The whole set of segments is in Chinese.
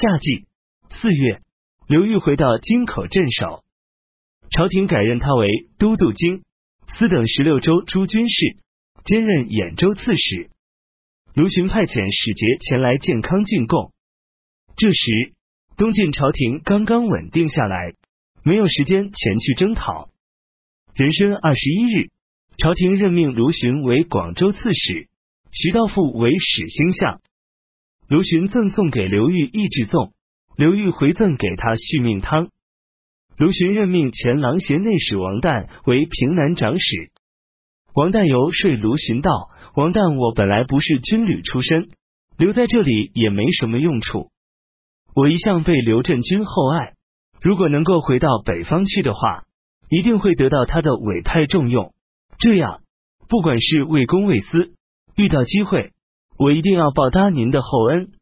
夏季四月，刘裕回到京口镇守，朝廷改任他为都督京、司等十六州诸军事，兼任兖州刺史。卢循派遣使节前来建康进贡。这时，东晋朝廷刚刚稳定下来，没有时间前去征讨。壬申二十一日，朝廷任命卢循为广州刺史，徐道富为使星相。卢循赠送给刘裕益智粽，刘裕回赠给他续命汤。卢循任命前郎协内史王旦为平南长史。王旦游说卢循道：“王旦，我本来不是军旅出身，留在这里也没什么用处。我一向被刘振军厚爱，如果能够回到北方去的话。”一定会得到他的委派重用，这样不管是为公为私，遇到机会，我一定要报答您的厚恩。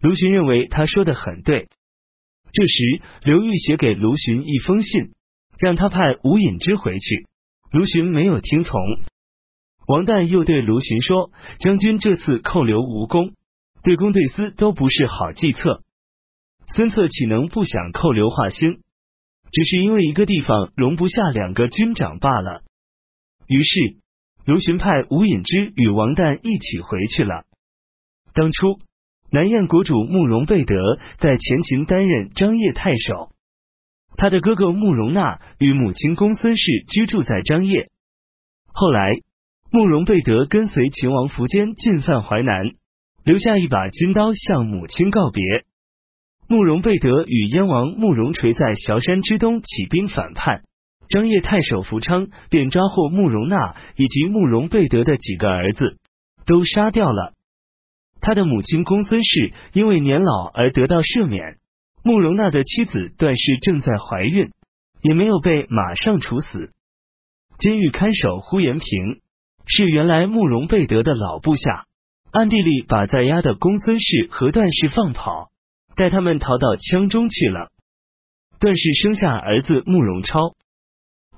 卢循认为他说的很对。这时，刘裕写给卢循一封信，让他派吴隐之回去。卢循没有听从。王旦又对卢循说：“将军这次扣留吴功，对公对私都不是好计策。孙策岂能不想扣留华歆？”只是因为一个地方容不下两个军长罢了。于是卢循派吴隐之与王旦一起回去了。当初南燕国主慕容贝德在前秦担任张掖太守，他的哥哥慕容纳与母亲公孙氏居住在张掖。后来慕容贝德跟随秦王苻坚进犯淮南，留下一把金刀向母亲告别。慕容贝德与燕王慕容垂在崤山之东起兵反叛，张掖太守福昌便抓获慕容纳以及慕容贝德的几个儿子，都杀掉了。他的母亲公孙氏因为年老而得到赦免，慕容纳的妻子段氏正在怀孕，也没有被马上处死。监狱看守呼延平是原来慕容贝德的老部下，暗地里把在押的公孙氏和段氏放跑。带他们逃到羌中去了。段氏生下儿子慕容超，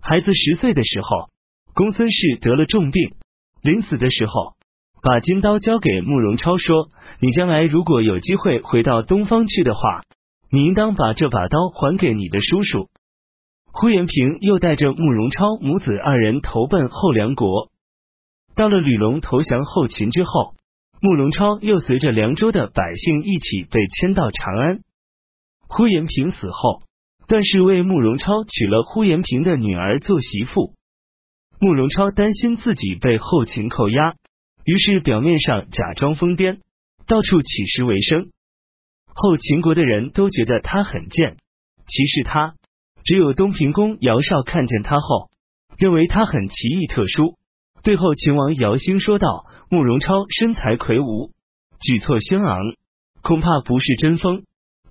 孩子十岁的时候，公孙氏得了重病，临死的时候，把金刀交给慕容超，说：“你将来如果有机会回到东方去的话，你应当把这把刀还给你的叔叔。”呼延平又带着慕容超母子二人投奔后梁国。到了吕龙投降后秦之后。慕容超又随着凉州的百姓一起被迁到长安。呼延平死后，但是为慕容超娶了呼延平的女儿做媳妇。慕容超担心自己被后秦扣押，于是表面上假装疯癫，到处乞食为生。后秦国的人都觉得他很贱，歧视他。只有东平公姚绍看见他后，认为他很奇异特殊。对后秦王姚兴说道。慕容超身材魁梧，举措轩昂，恐怕不是真疯。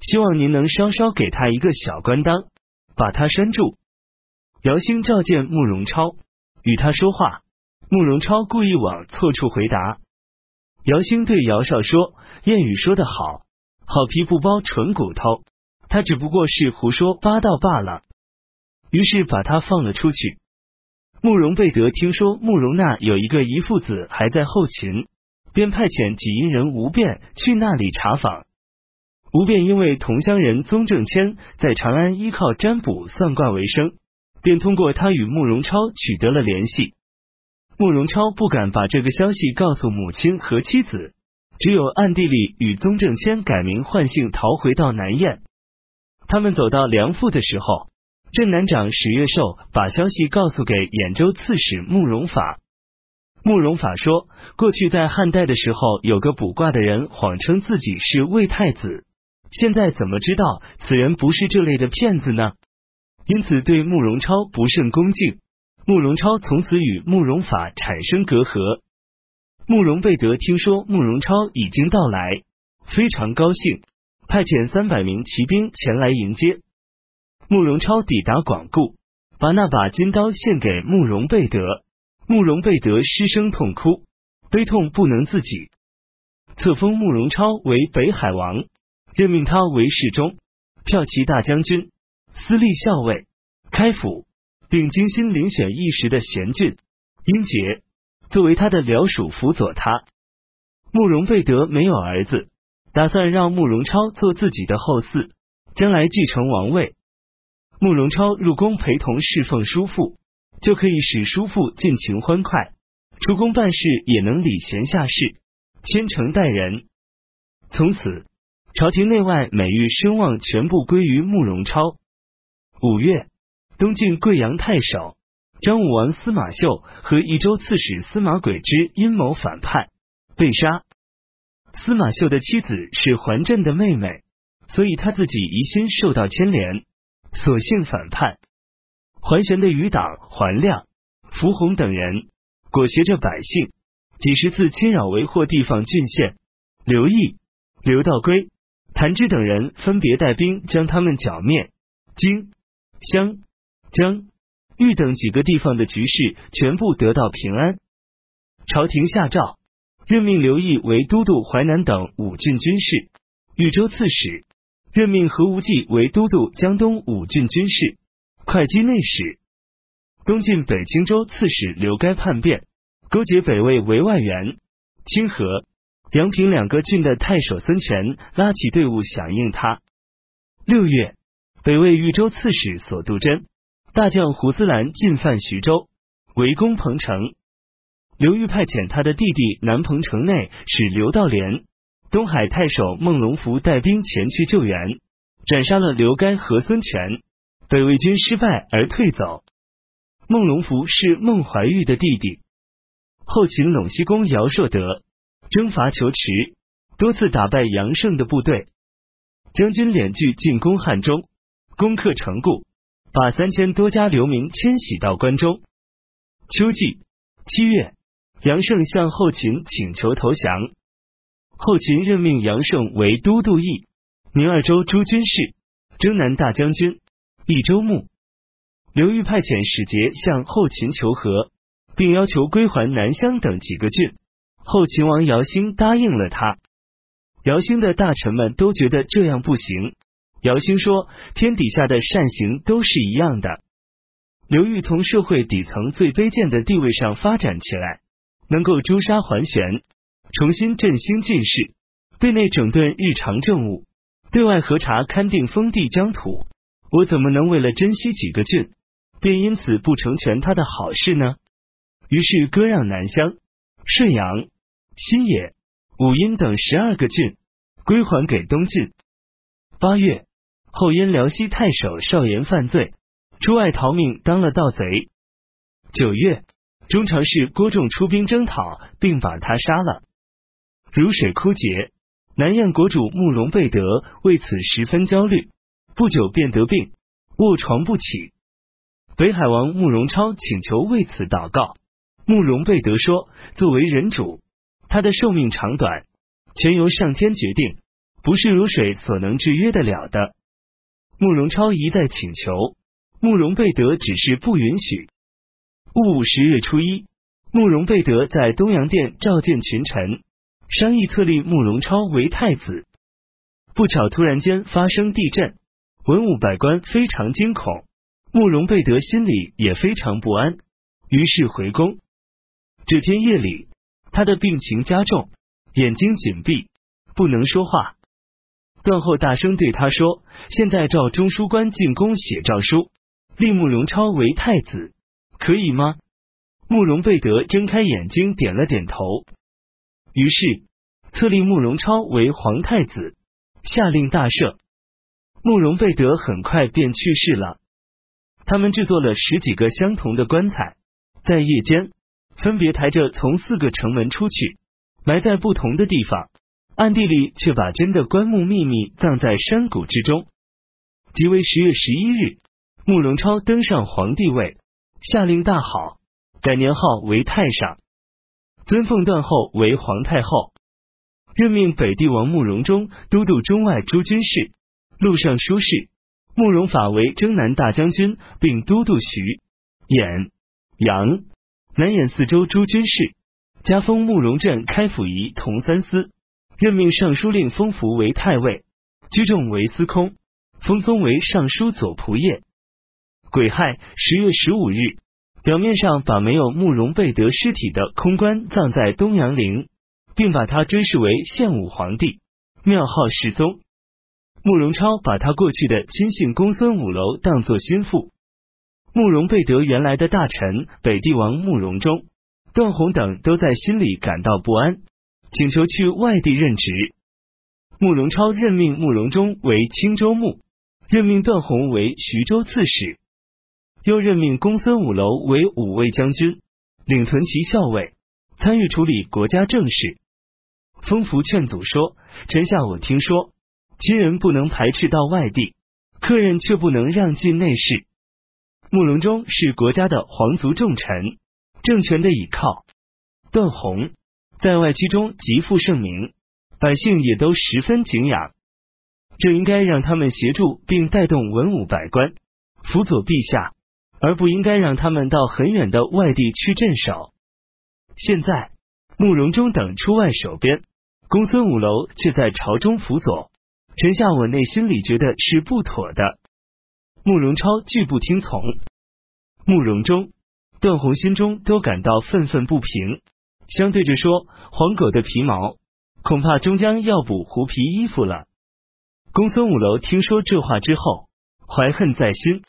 希望您能稍稍给他一个小官当，把他拴住。姚兴召见慕容超，与他说话。慕容超故意往错处回答。姚兴对姚绍说：“谚语说得好，好皮不包纯骨头。他只不过是胡说八道罢了。”于是把他放了出去。慕容贝德听说慕容那有一个姨父子还在后秦，便派遣几阴人吴变去那里查访。不便因为同乡人宗正谦在长安依靠占卜算卦为生，便通过他与慕容超取得了联系。慕容超不敢把这个消息告诉母亲和妻子，只有暗地里与宗正谦改名换姓逃回到南燕。他们走到梁父的时候。镇南长史月寿把消息告诉给兖州刺史慕容法。慕容法说，过去在汉代的时候，有个卜卦的人谎称自己是魏太子，现在怎么知道此人不是这类的骗子呢？因此对慕容超不甚恭敬。慕容超从此与慕容法产生隔阂。慕容贝德听说慕容超已经到来，非常高兴，派遣三百名骑兵前来迎接。慕容超抵达广固，把那把金刀献给慕容贝德。慕容贝德失声痛哭，悲痛不能自己。册封慕容超为北海王，任命他为侍中、骠骑大将军、司隶校尉、开府，并精心遴选一时的贤俊、英杰，作为他的僚属辅佐他。慕容贝德没有儿子，打算让慕容超做自己的后嗣，将来继承王位。慕容超入宫陪同侍奉叔父，就可以使叔父尽情欢快；出宫办事也能礼贤下士，谦诚待人。从此，朝廷内外美誉声望全部归于慕容超。五月，东晋贵阳太守张武王司马秀和益州刺史司马轨之阴谋反叛，被杀。司马秀的妻子是桓镇的妹妹，所以他自己疑心受到牵连，索性反叛。桓玄的余党桓亮、符洪等人裹挟着百姓，几十次侵扰为祸地方郡县。刘毅、刘道归、谭之等人分别带兵将他们剿灭。荆、襄、江、豫等几个地方的局势全部得到平安。朝廷下诏。任命刘毅为都督淮南等五郡军事，豫州刺史；任命何无忌为都督江东五郡军事，会稽内史。东晋北青州刺史刘该叛变，勾结北魏为外援，清河、阳平两个郡的太守孙权拉起队伍响应他。六月，北魏豫州刺史索度真、大将胡思兰进犯徐州，围攻彭城。刘裕派遣他的弟弟南彭城内使刘道廉、东海太守孟龙福带兵前去救援，斩杀了刘干和孙权。北魏军失败而退走。孟龙福是孟怀玉的弟弟。后秦陇西公姚硕德征伐求池，多次打败杨胜的部队。将军敛据进攻汉中，攻克城固，把三千多家流民迁徙到关中。秋季七月。杨胜向后秦请求投降，后秦任命杨胜为都督义、宁二州诸军事、征南大将军、益州牧。刘裕派遣使节向后秦求和，并要求归还南乡等几个郡。后秦王姚兴答应了他。姚兴的大臣们都觉得这样不行。姚兴说：“天底下的善行都是一样的。刘裕从社会底层最卑贱的地位上发展起来。”能够诛杀桓玄，重新振兴晋室，对内整顿日常政务，对外核查勘定封地疆土。我怎么能为了珍惜几个郡，便因此不成全他的好事呢？于是割让南乡、顺阳、新野、武阴等十二个郡，归还给东晋。八月，后因辽西太守邵岩犯罪，出外逃命，当了盗贼。九月。中常侍郭仲出兵征讨，并把他杀了。如水枯竭，南燕国主慕容贝德为此十分焦虑，不久便得病，卧床不起。北海王慕容超请求为此祷告，慕容贝德说：“作为人主，他的寿命长短全由上天决定，不是如水所能制约得了的。”慕容超一再请求，慕容贝德只是不允许。戊午十月初一，慕容贝德在东阳殿召见群臣，商议册立慕容超为太子。不巧突然间发生地震，文武百官非常惊恐，慕容贝德心里也非常不安，于是回宫。这天夜里，他的病情加重，眼睛紧闭，不能说话。段后大声对他说：“现在召中书官进宫写诏书，立慕容超为太子。”可以吗？慕容贝德睁开眼睛，点了点头。于是册立慕容超为皇太子，下令大赦。慕容贝德很快便去世了。他们制作了十几个相同的棺材，在夜间分别抬着从四个城门出去，埋在不同的地方，暗地里却把真的棺木秘密葬在山谷之中。即为十月十一日，慕容超登上皇帝位。下令大好，改年号为太上，尊奉段后为皇太后，任命北帝王慕容忠都督中外诸军事、录尚书事，慕容法为征南大将军，并都督徐、兖、阳、南兖四州诸军事，加封慕容镇开府仪同三司，任命尚书令封福为太尉，居仲为司空，封宗为尚书左仆射。癸亥十月十五日，表面上把没有慕容备德尸体的空棺葬在东阳陵，并把他追谥为献武皇帝，庙号世宗。慕容超把他过去的亲信公孙五楼当作心腹。慕容贝德原来的大臣北帝王慕容忠、段宏等都在心里感到不安，请求去外地任职。慕容超任命慕容忠为青州牧，任命段宏为徐州刺史，又任命公孙五楼为五位将军，领屯骑校尉，参与处理国家政事。封福劝阻说：“臣下我听说，亲人不能排斥到外地，客人却不能让进内室。”慕容忠是国家的皇族重臣，政权的倚靠。段宏在外戚中极负盛名，百姓也都十分敬仰。这应该让他们协助并带动文武百官，辅佐陛下，而不应该让他们到很远的外地去镇守。现在慕容忠等出外守边，公孙五楼却在朝中辅佐，臣下我内心里觉得是不妥的。慕容超拒不听从，慕容忠、段宏心中都感到愤愤不平，相对着说：“黄狗的皮毛，恐怕终将要补狐皮衣服了。”公孙五楼听说这话之后，怀恨在心。